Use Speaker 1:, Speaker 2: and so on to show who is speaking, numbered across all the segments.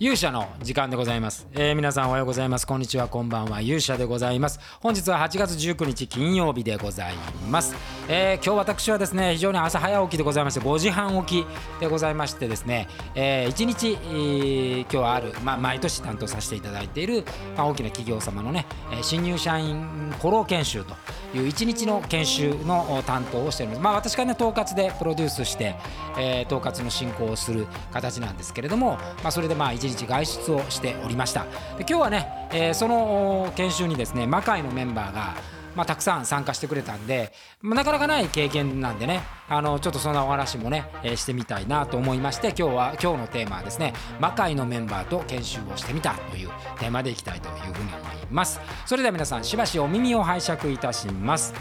Speaker 1: 勇者の時間でございます、えー皆さんおはようございます。こんにちは。こんばんは。勇者でございます。本日は8月19日金曜日でございます、えー今日私はですね非常に朝早起きでございまして5時半起きでございましてですね、え1日、えー今日はある、まあ、毎年担当させていただいている、まあ、大きな企業様のね、え新入社員フォロー研修という1日の研修の担当をしております。まあ私がね統括でプロデュースして、えー統括の進行をする形なんですけれども、まあ、それでまあ1日外出をしておりました。で今日はね、えーその研修にですね魔界のメンバーがまあ、たくさん参加してくれたんで、まあなかなかない経験なんでねあのちょっとそんなお話もね、えーしてみたいなと思いまして今日は今日のテーマはですね魔界のメンバーと研修をしてみたというテーマでいきたいというふうに思います。それでは皆さんしばしお耳を拝借いたします。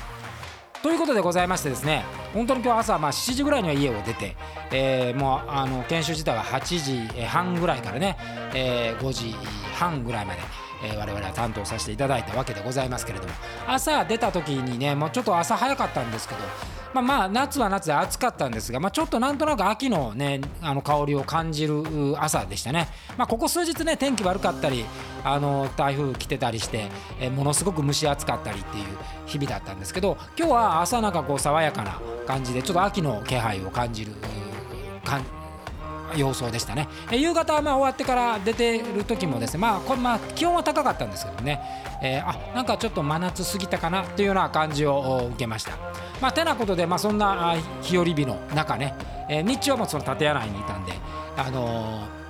Speaker 1: ということでございましてですね本当に今日朝まあ7時ぐらいには家を出て、えーもうあの研修自体は8時半ぐらいからね、えー5時半ぐらいまで、え我々は担当させていただいたわけでございますけれども朝出た時にねもうちょっと朝早かったんですけどまあまあ夏は夏で暑かったんですが、まあ、ちょっとなんとなく秋のねあの香りを感じる朝でしたね、まあ、ここ数日ね天気悪かったりあの台風来てたりして、えものすごく蒸し暑かったりっていう日々だったんですけど今日は朝なんかこう爽やかな感じでちょっと秋の気配を感じるうかん様相でしたね、え夕方まあ終わってから出てる時もですね、まあこまあ気温は高かったんですけどね、えーあなんかちょっと真夏過ぎたかなというような感じを受けました。まあ、てなことで、まあ、そんな日和日の中ね、えー日中はもうその建屋内にいたんで、あのー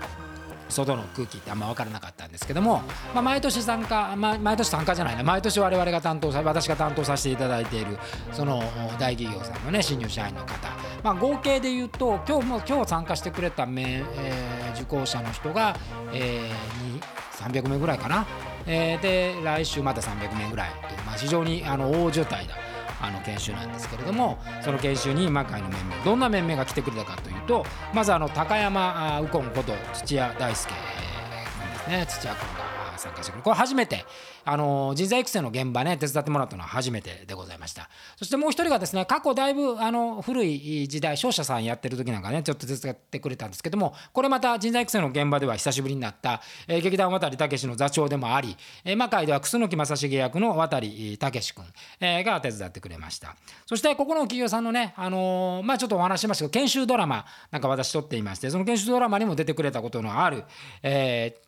Speaker 1: 外の空気ってあんま分からなかったんですけども、まあ、毎年参加、まあ、毎年参加じゃないな毎年我々が担当さ私が担当させていただいているその大企業さんのね新入社員の方、まあ、合計で言うと今日も今日参加してくれため、えー受講者の人が、えー300名ぐらいかな、えーで来週また300名ぐらいという、まあ、非常にあの大所帯だあの研修なんですけれどもその研修に今回の面々どんな面々が来てくれたかというとまずあの高山右近こと土屋大輔君ですね。土屋君が参加してくる。これ初めてあの人材育成の現場ね手伝ってもらったのは初めてでございました。そしてもう一人がですね過去だいぶあの古い時代商社さんやってる時なんかねちょっと手伝ってくれたんですけどもこれまた人材育成の現場では久しぶりになった、えー劇団渡武の座長でもあり、えー魔界では楠木正成役の渡武君、えーが手伝ってくれました。そしてここの企業さんのね、あのーまあ、ちょっとお話しましたけど研修ドラマなんか私撮っていましてその研修ドラマにも出てくれたことのある、えー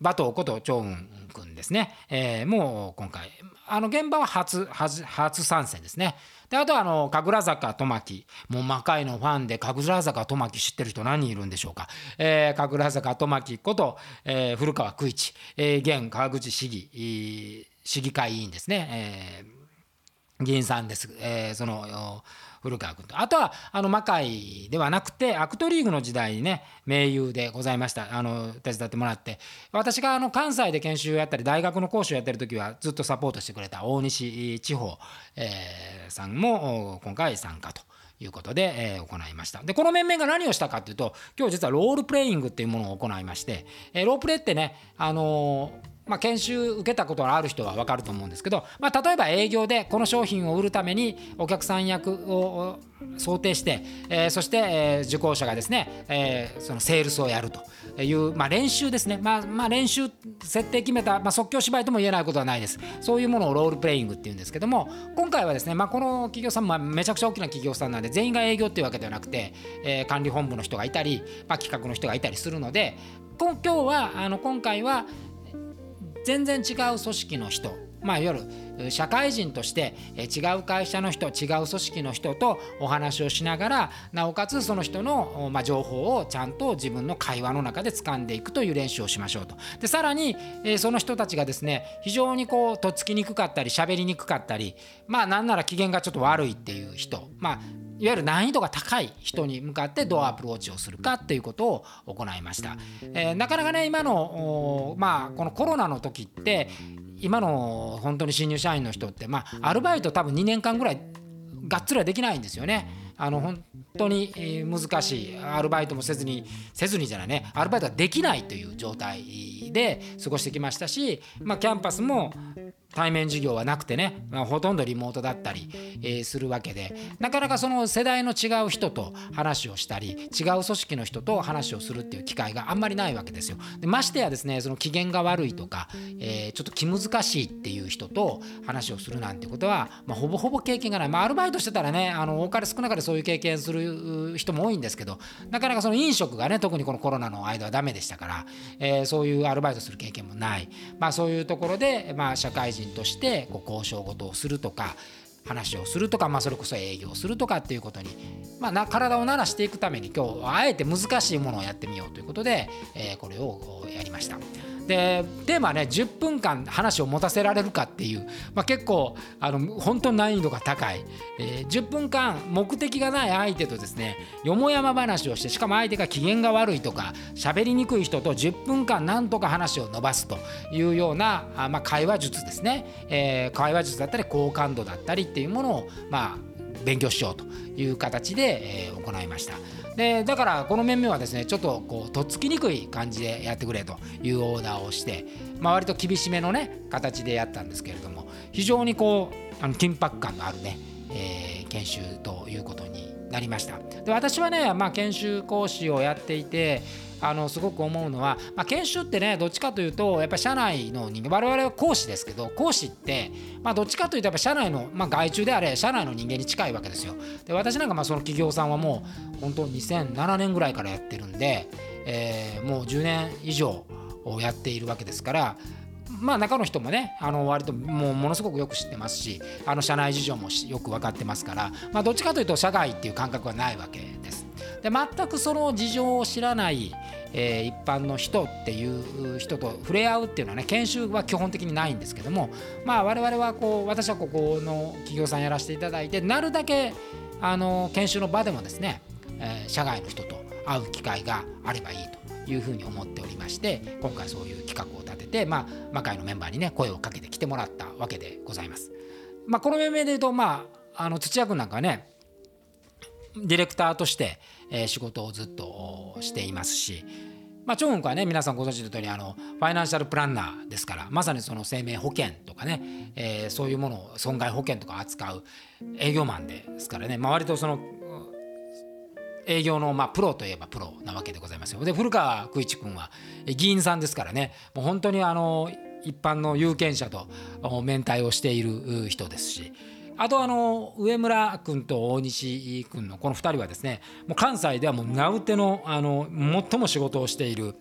Speaker 1: 馬頭こと長雲君ですね、えーもう今回あの現場は初初初参戦ですね。であとはあの神楽坂トマキもう魔界のファンで神楽坂トマキ知ってる人何人いるんでしょうか、えー、神楽坂トマキこと、えー古川久一、えー現川口市議市議会議員ですね、えー議員さんです、えーその古川君と。あとはあの魔界ではなくてアクトリーグの時代にね盟友でございました。あの手伝ってもらって。私があの関西で研修やったり大学の講師をやってる時はずっとサポートしてくれた大西地方、えーさんも今回参加と。いうことで、えー行いました。でこの面々が何をしたかというと今日実はロールプレイングっていうものを行いまして、えーロープレイってねあのーまあ、研修受けたことがある人は分かると思うんですけど、まあ、例えば営業でこの商品を売るためにお客さん役を想定して、えーそして、えー受講者がですね、えーそのセールスをやるという、まあ、練習ですね、まあまあ、練習設定決めた、まあ、即興芝居とも言えないことはないです。そういうものをロールプレイングっていうんですけども今回はですね、まあ、この企業さんもめちゃくちゃ大きな企業さんなんで全員が営業っていうわけではなくて、えー管理本部の人がいたり、まあ、企画の人がいたりするのでこ今日はあの今回は全然違う組織の人まあ、いわゆる社会人として違う会社の人違う組織の人とお話をしながらなおかつその人の、ま、情報をちゃんと自分の会話の中で掴んでいくという練習をしましょうと。でさらに、その人たちがですね非常にこうとっつきにくかったり喋りにくかったりまあなんなら機嫌がちょっと悪いっていう人まあいわゆる難易度が高い人に向かってどうアプローチをするかっていうことを行いました。えーなかなかね今のまあこのコロナの時って今の本当に新入社員の人ってまあアルバイト多分2年間ぐらいがっつりはできないんですよね。あの本当に難しいアルバイトもせずにせずにじゃないねアルバイトができないという状態で過ごしてきましたし、まあ、キャンパスも対面授業はなくてね、まあ、ほとんどリモートだったり、えー、するわけでなかなかその世代の違う人と話をしたり違う組織の人と話をするっていう機会があんまりないわけですよ。でましてやですねその機嫌が悪いとか、えー、ちょっと気難しいっていう人と話をするなんてことは、まあ、ほぼほぼ経験がない、まあ、アルバイトしてたらねあの多かれ少なかれそういう経験する人も多いんですけどなかなかその飲食がね特にこのコロナの間はダメでしたから、えー、そういうアルバイトする経験もない、まあ、そういうところで、まあ、社会人としてこう交渉事をするとか話をするとか、まあ、それこそ営業するとかっていうことに、まあ、な体を慣らしていくために今日はあえて難しいものをやってみようということで、えー、これをやりました。でテーマね10分間話を持たせられるかっていう、まあ、結構あの本当難易度が高い、えー、10分間目的がない相手とですねよもやま話をしてしかも相手が機嫌が悪いとか喋りにくい人と10分間なんとか話を伸ばすというようなあ、まあ、会話術ですね、えー、会話術だったり好感度だったりっていうものをまあ勉強しようという形で、えー、行いました。でだからこの面々はですねちょっとこうとっつきにくい感じでやってくれというオーダーをして、まあ、割と厳しめのね形でやったんですけれども非常にこうあの緊迫感のあるね、えー、研修ということになりました。で私はね、まあ、研修講師をやっていてあのすごく思うのは、まあ、研修ってねどっちかというとやっぱ社内の人間我々は講師ですけど講師って、まあ、どっちかというとやっぱ社内の、まあ、外注であれ社内の人間に近いわけですよ。で私なんかまあその企業さんはもう本当2007年ぐらいからやってるんで、えー、もう10年以上をやっているわけですからまあ中の人もねあの割ともうものすごくよく知ってますしあの社内事情もよく分かってますから、まあ、どっちかというと社外っていう感覚はないわけです。で全くその事情を知らない、えー、一般の人っていう人と触れ合うっていうのはね研修は基本的にないんですけどもまあ我々はこう私はここの企業さんやらせていただいてなるだけあの研修の場でもですね、えー、社外の人と会う機会があればいいというふうに思っておりまして今回そういう企画を立てて、まあ、魔界のメンバーにね声をかけてきてもらったわけでございます。まあ、この面々で言うと、まあ、あの土屋君なんかねディレクターとして、えー、仕事をずっとしていますし、まあ、チョン君はね皆さんご存知の通りあのファイナンシャルプランナーですからまさにその生命保険とかね、えー、そういうものを損害保険とか扱う営業マンですからね、まあ、割とその営業のまあプロといえばプロなわけでございますよ。で古川久一君は議員さんですからねもう本当にあの一般の有権者と面対をしている人ですし。あとあの上村君と大西君のこの2人はですねもう関西ではもう名うてのあの最も仕事をしている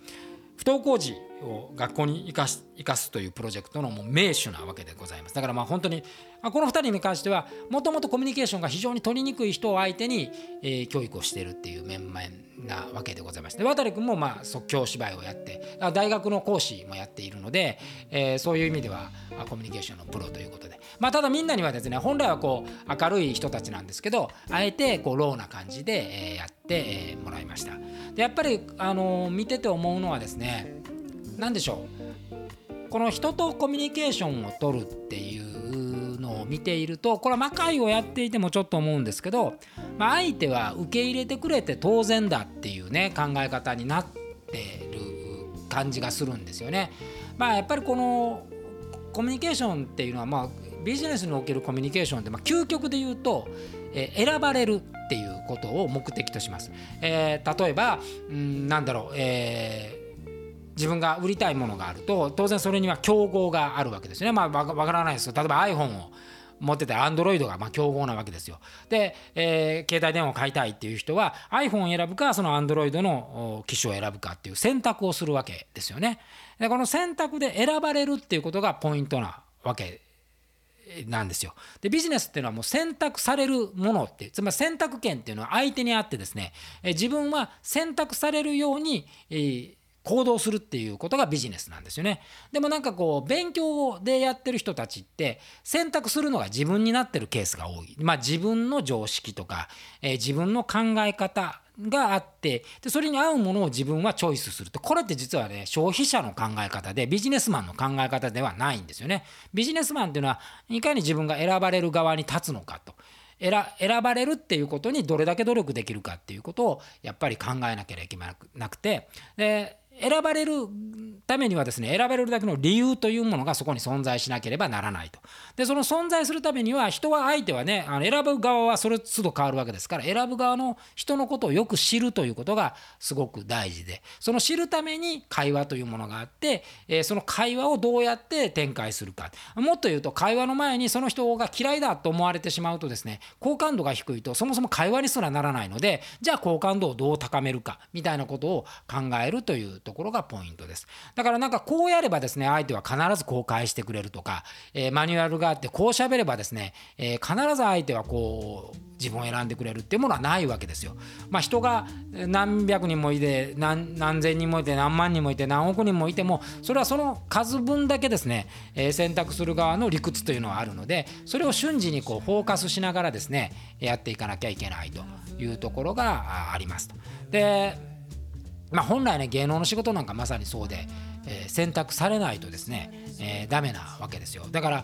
Speaker 1: 不登校児を学校に生かす生かすというプロジェクトのもう名手なわけでございます。だからまあ本当にこの2人に関してはもともとコミュニケーションが非常に取りにくい人を相手に、えー、教育をしているっていう面々なわけでございまして渡君もまあ即興芝居をやって大学の講師もやっているので、えー、そういう意味ではコミュニケーションのプロということで、まあ、ただみんなにはですね本来はこう明るい人たちなんですけどあえてこうローな感じで、やってもらいました。でやっぱり、あの見てて思うのはですね何でしょうこの人とコミュニケーションを取るっていうのを見ているとこれは魔界をやっていてもちょっと思うんですけど、まあ、相手は受け入れてくれて当然だっていうね考え方になってる感じがするんですよね。まあ、やっぱりこのコミュニケーションっていうのは、まあ、ビジネスにおけるコミュニケーションって、まあ、究極で言うと、えー、選ばれるっていうことを目的とします。えー、例えば、うん、なんだろう、えー自分が売りたいものがあると当然それには競合があるわけですね。まあわからないですよ例えば iPhone を持ってたら Android がまあ競合なわけですよ。で、えー、携帯電話を買いたいっていう人は iPhone を選ぶかその Android の機種を選ぶかっていう選択をするわけですよね。でこの選択で選ばれるっていうことがポイントなわけなんですよ。でビジネスっていうのはもう選択されるものってつまり選択権っていうのは相手にあってですね自分は選択されるように、えー行動するっていうことがビジネスなんですよね。でもなんかこう勉強でやってる人たちって選択するのが自分になってるケースが多い。まあ自分の常識とか、えー、自分の考え方があってでそれに合うものを自分はチョイスするとこれって実はね消費者の考え方でビジネスマンの考え方ではないんですよね。ビジネスマンっていうのはいかに自分が選ばれる側に立つのかと。選ばれるっていうことにどれだけ努力できるかっていうことをやっぱり考えなければいけなくてで選ばれるためにはですね選べるだけの理由というものがそこに存在しなければならないと。でその存在するためには人は相手はねあの選ぶ側はそれ都度変わるわけですから選ぶ側の人のことをよく知るということがすごく大事でその知るために会話というものがあって、え、その会話をどうやって展開するか。もっと言うと会話の前にその人が嫌いだと思われてしまうとですね好感度が低いとそもそも会話にすらならないのでじゃあ好感度をどう高めるかみたいなことを考えるというとところがポイントですだからなんかこうやればですね相手は必ずこう返してくれるとか、えー、マニュアルがあってこう喋ればですね、えー、必ず相手はこう自分を選んでくれるっていうものはないわけですよ。まあ、人が何百人もいて何何千人もいて何万人もいて何億人もいてもそれはその数分だけですね、えー、選択する側の理屈というのはあるのでそれを瞬時にこうフォーカスしながらですねやっていかなきゃいけないというところがあります。でまあ、本来ね芸能の仕事なんかまさにそうで、えー、選択されないとですね、えー、ダメなわけですよだから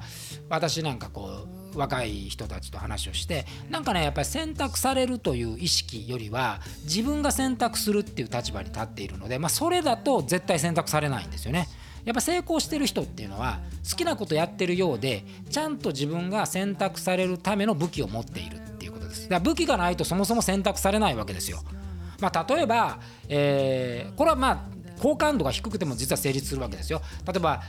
Speaker 1: 私なんかこう若い人たちと話をしてなんかねやっぱり選択されるという意識よりは自分が選択するっていう立場に立っているので、まあ、それだと絶対選択されないんですよね。やっぱ成功してる人っていうのは好きなことやってるようでちゃんと自分が選択されるための武器を持っているっていうことです。だから武器がないとそもそも選択されないわけですよ。まあ、例えば、えー、これはまあ好感度が低くても実は成立するわけですよ。例えば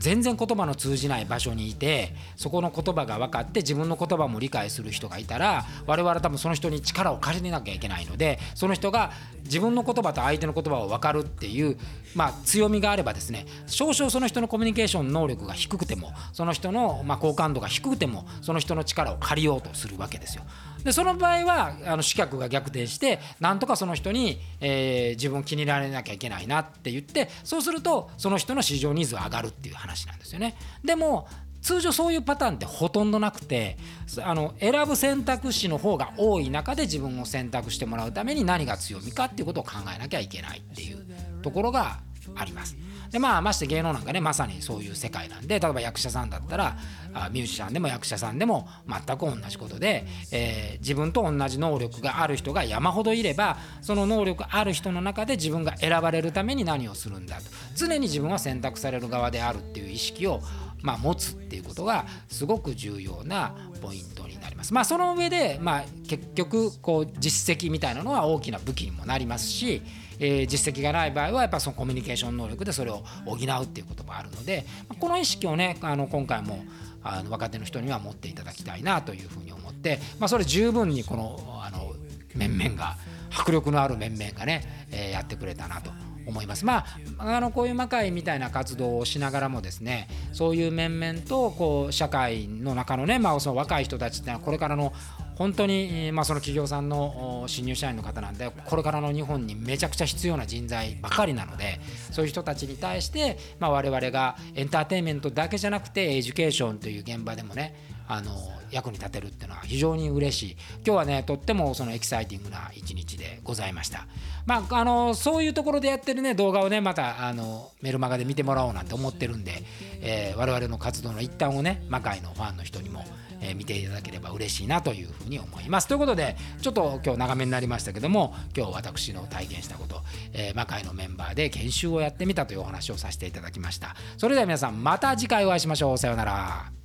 Speaker 1: 全然言葉の通じない場所にいてそこの言葉が分かって自分の言葉も理解する人がいたら我々多分その人に力を借りなきゃいけないのでその人が自分の言葉と相手の言葉を分かるっていう、まあ、強みがあればですね少々その人のコミュニケーション能力が低くてもその人の、ま好感度が低くてもその人の力を借りようとするわけですよ。でその場合はあの視客が逆転してなんとかその人に、えー、自分気に入られなきゃいけないなって言ってそうするとその人の市場ニーズが上がるっていう話話なんですよね。でも通常そういうパターンってほとんどなくてあの選ぶ選択肢の方が多い中で自分を選択してもらうために何が強みかっていうことを考えなきゃいけないっていうところがあります。でまあまして芸能なんかねまさにそういう世界なんで例えば役者さんだったらあミュージシャンでも役者さんでも全く同じことで、えー、自分と同じ能力がある人が山ほどいればその能力ある人の中で自分が選ばれるために何をするんだと常に自分は選択される側であるっていう意識をまあ、持つっていうことがすごく重要なポイントになります。まあ、その上で、まあ、結局こう実績みたいなのは大きな武器にもなりますし、えー、実績がない場合はやっぱそのコミュニケーション能力でそれを補うっていうこともあるのでまこの意識をねあの今回もあの若手の人には持っていただきたいなというふうに思って、まあ、それ十分にこのあの面々が迫力のある面々がね、えー、やってくれたなと思います。まあ、あのこういう魔界みたいな活動をしながらもですねそういう面々とこう社会の中のね、まあ、その若い人たちっていうのはこれからの本当に、まあ、その企業さんの新入社員の方なんでこれからの日本にめちゃくちゃ必要な人材ばかりなのでそういう人たちに対して、まあ、我々がエンターテインメントだけじゃなくて education という現場でもねあの役に立てるっていうのは非常に嬉しい今日はねとってもそのエキサイティングな一日でございましたまああのそういうところでやってるね動画をねまたあのメルマガで見てもらおうなんて思ってるんで、えー、我々の活動の一端をね魔界のファンの人にもえ見ていただければ嬉しいなというふうに思います。ということでちょっと今日長めになりましたけども今日私の体験したこと、えー、魔界のメンバーで研修をやってみたというお話をさせていただきました。それでは皆さんまた次回お会いしましょう。さようなら。